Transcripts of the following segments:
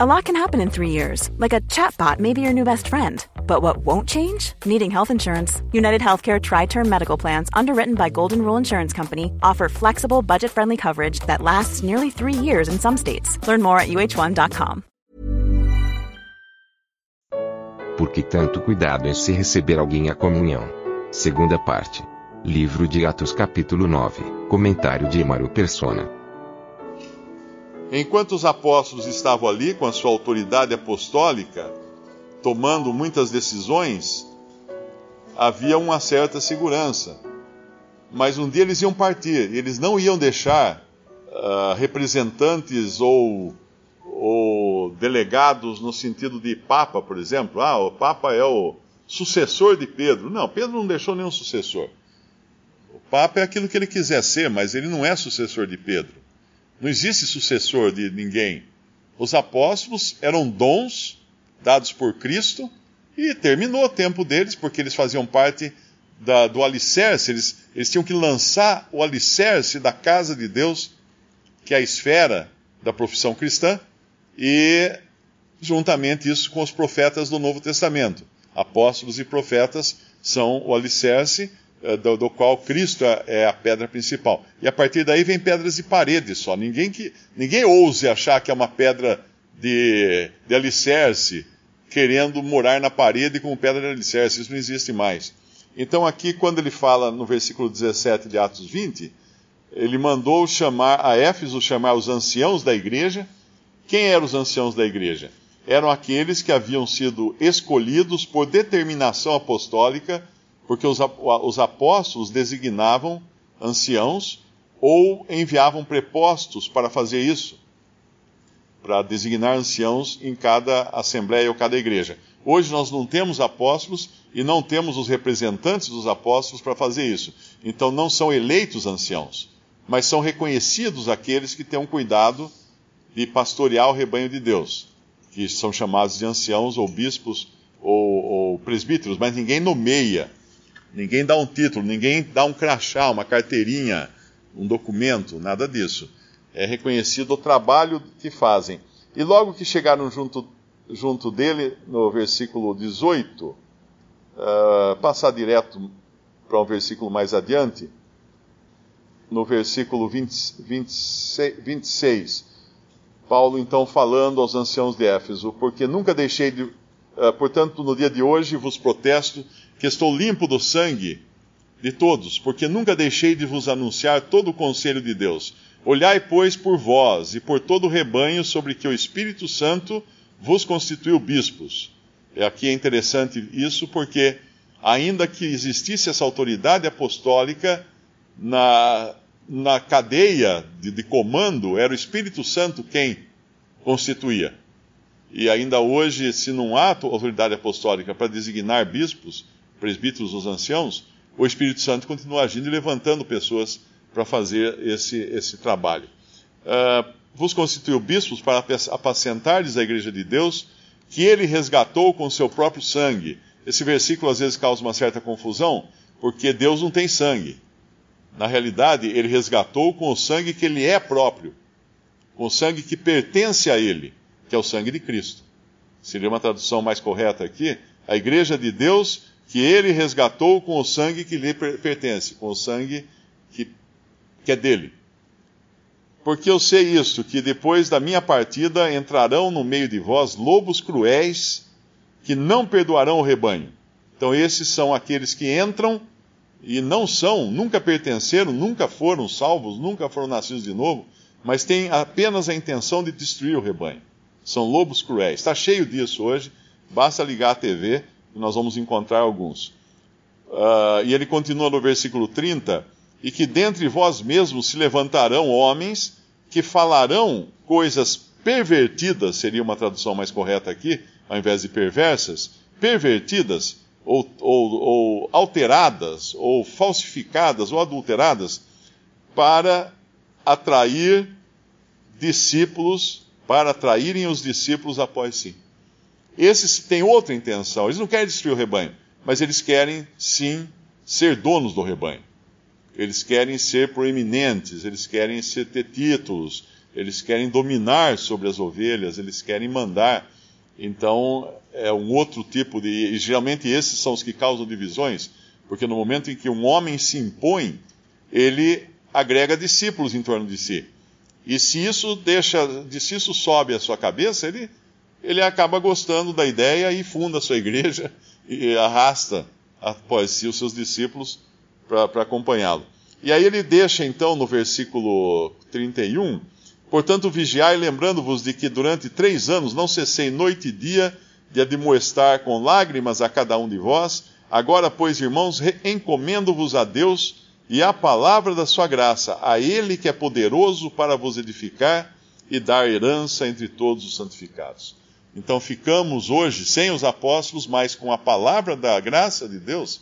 A lot can happen in three years, like a chatbot may be your new best friend. But what won't change? Needing health insurance. United Healthcare Tri Term Medical Plans, underwritten by Golden Rule Insurance Company, offer flexible, budget friendly coverage that lasts nearly three years in some states. Learn more at uh1.com. Por que tanto cuidado em se receber alguém à comunhão? Segunda parte. Livro de Atos, capítulo 9. Comentário de Emaro Persona. Enquanto os apóstolos estavam ali com a sua autoridade apostólica, tomando muitas decisões, havia uma certa segurança. Mas um dia eles iam partir, eles não iam deixar uh, representantes ou, ou delegados no sentido de Papa, por exemplo. Ah, o Papa é o sucessor de Pedro. Não, Pedro não deixou nenhum sucessor. O Papa é aquilo que ele quiser ser, mas ele não é sucessor de Pedro. Não existe sucessor de ninguém. Os apóstolos eram dons dados por Cristo e terminou o tempo deles, porque eles faziam parte da, do alicerce, eles, eles tinham que lançar o alicerce da casa de Deus, que é a esfera da profissão cristã, e juntamente isso com os profetas do Novo Testamento. Apóstolos e profetas são o alicerce do, do, qual Cristo é, é, a pedra principal. E a partir daí vem pedras de parede só. Ninguém, que, ninguém ouse achar que é uma pedra de, de alicerce, querendo morar na parede como pedra de alicerce. Isso não existe mais. Então, aqui, quando ele fala no versículo 17 de Atos 20, ele mandou chamar a Éfeso chamar os anciãos da igreja. Quem eram os anciãos da igreja? Eram aqueles que haviam sido escolhidos por determinação apostólica porque os, os apóstolos designavam anciãos ou enviavam prepostos para fazer isso, para designar anciãos em cada assembleia ou cada igreja. Hoje nós não temos apóstolos e não temos os representantes dos apóstolos para fazer isso. Então não são eleitos anciãos, mas são reconhecidos aqueles que têm um cuidado de pastorear o rebanho de Deus, que são chamados de anciãos ou bispos ou, ou presbíteros, mas ninguém nomeia Ninguém dá um título, ninguém dá um crachá, uma carteirinha, um documento, nada disso. É reconhecido o trabalho que fazem. E logo que chegaram junto, junto dele, no versículo 18, uh, ah, passar direto para um versículo mais adiante, no versículo 20, 26, 26, Paulo então falando aos anciãos de Éfeso, porque nunca deixei de, portanto, no dia de hoje vos protesto que estou limpo do sangue de todos, porque nunca deixei de vos anunciar todo o conselho de Deus. Olhai, pois, por vós e por todo o rebanho sobre que o Espírito Santo vos constituiu bispos. E aqui é interessante isso porque, ainda que existisse essa autoridade apostólica, na, na cadeia de, de comando era o Espírito Santo quem constituía. E ainda hoje, se não há autoridade apostólica para designar bispos, presbíteros, os anciãos, o Espírito Santo continua agindo e levantando pessoas para fazer esse, esse trabalho. Uh, vos constituiu bispos para apacentardes a igreja de Deus, que ele resgatou com seu próprio sangue. Esse versículo às vezes causa uma certa confusão, porque Deus não tem sangue. Na realidade, ele resgatou com o sangue que ele é próprio, com o sangue que pertence a ele, que é o sangue de Cristo. Seria uma tradução mais correta aqui. A igreja de Deus que ele resgatou com o sangue que lhe pertence, com o sangue que, que é dele. Porque eu sei isto, que depois da minha partida entrarão no meio de vós lobos cruéis que não perdoarão o rebanho. Então, esses são aqueles que entram e não são, nunca pertenceram, nunca foram salvos, nunca foram nascidos de novo, mas têm apenas a intenção de destruir o rebanho. São lobos cruéis. Está cheio disso hoje, basta ligar a TV e nós vamos encontrar alguns. Uh, e ele continua no versículo 30: E que dentre vós mesmos se levantarão homens que falarão coisas pervertidas, seria uma tradução mais correta aqui, ao invés de perversas, pervertidas, ou, ou, ou alteradas, ou falsificadas, ou adulteradas, para atrair discípulos, para atraírem os discípulos após si. Esses têm outra intenção. Eles não querem destruir o rebanho, mas eles querem sim ser donos do rebanho. Eles querem ser proeminentes, eles querem ser, ter títulos, eles querem dominar sobre as ovelhas, eles querem mandar. Então, é um outro tipo de. E geralmente esses são os que causam divisões, porque no momento em que um homem se impõe, ele agrega discípulos em torno de si. E se isso deixa, se isso sobe a sua cabeça, ele, ele acaba gostando da ideia e funda a sua igreja e arrasta após si os seus discípulos para acompanhá-lo. E aí ele deixa então no versículo 31 Portanto, vigiai, lembrando-vos de que durante três anos não cessei noite e dia de admoestar com lágrimas a cada um de vós. Agora, pois, irmãos, encomendo-vos a Deus e à palavra da sua graça, a Ele que é poderoso para vos edificar e dar herança entre todos os santificados. Então ficamos hoje sem os apóstolos, mas com a palavra da graça de Deus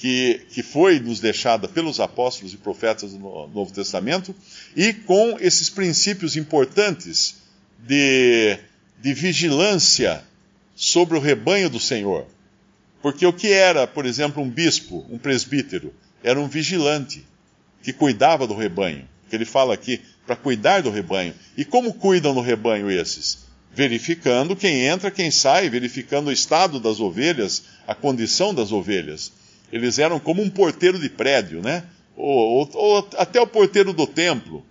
que, que foi nos deixada pelos apóstolos e profetas do Novo Testamento, e com esses princípios importantes de, de vigilância sobre o rebanho do Senhor. Porque o que era, por exemplo, um bispo, um presbítero? Era um vigilante que cuidava do rebanho. Que ele fala aqui, para cuidar do rebanho. E como cuidam do rebanho esses? Verificando quem entra, quem sai, verificando o estado das ovelhas, a condição das ovelhas. Eles eram como um porteiro de prédio, né? Ou, ou, ou até o porteiro do templo,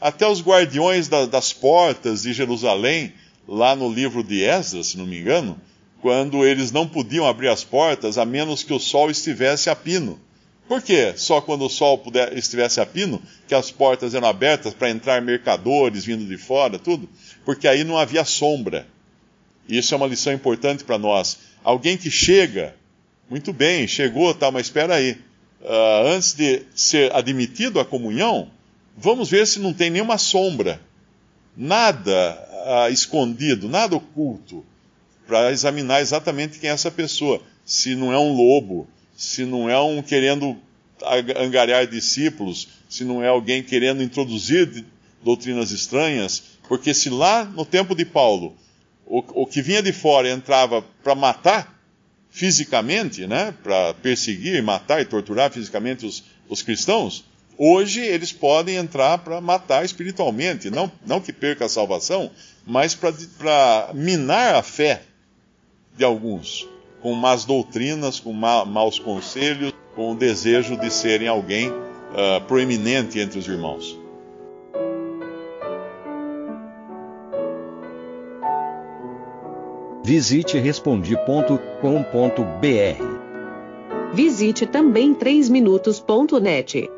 até os guardiões da, das portas de Jerusalém, lá no livro de Esdras, se não me engano, quando eles não podiam abrir as portas a menos que o sol estivesse a pino. Por quê? Só quando o sol puder, estivesse a pino que as portas eram abertas para entrar mercadores vindo de fora, tudo? Porque aí não havia sombra. Isso é uma lição importante para nós. Alguém que chega muito bem, chegou, tá, mas espera aí. Uh, antes de ser admitido à comunhão, vamos ver se não tem nenhuma sombra, nada uh, escondido, nada oculto, para examinar exatamente quem é essa pessoa. Se não é um lobo, se não é um querendo angariar discípulos, se não é alguém querendo introduzir doutrinas estranhas, porque se lá no tempo de Paulo o, o que vinha de fora entrava para matar, fisicamente, né, para perseguir, matar e torturar fisicamente os, os cristãos, hoje eles podem entrar para matar espiritualmente, não, não que perca a salvação, mas para minar a fé de alguns, com más doutrinas, com ma, maus conselhos, com o desejo de serem alguém uh, proeminente entre os irmãos. Visite respondi.com.br. Visite também 3minutos.net.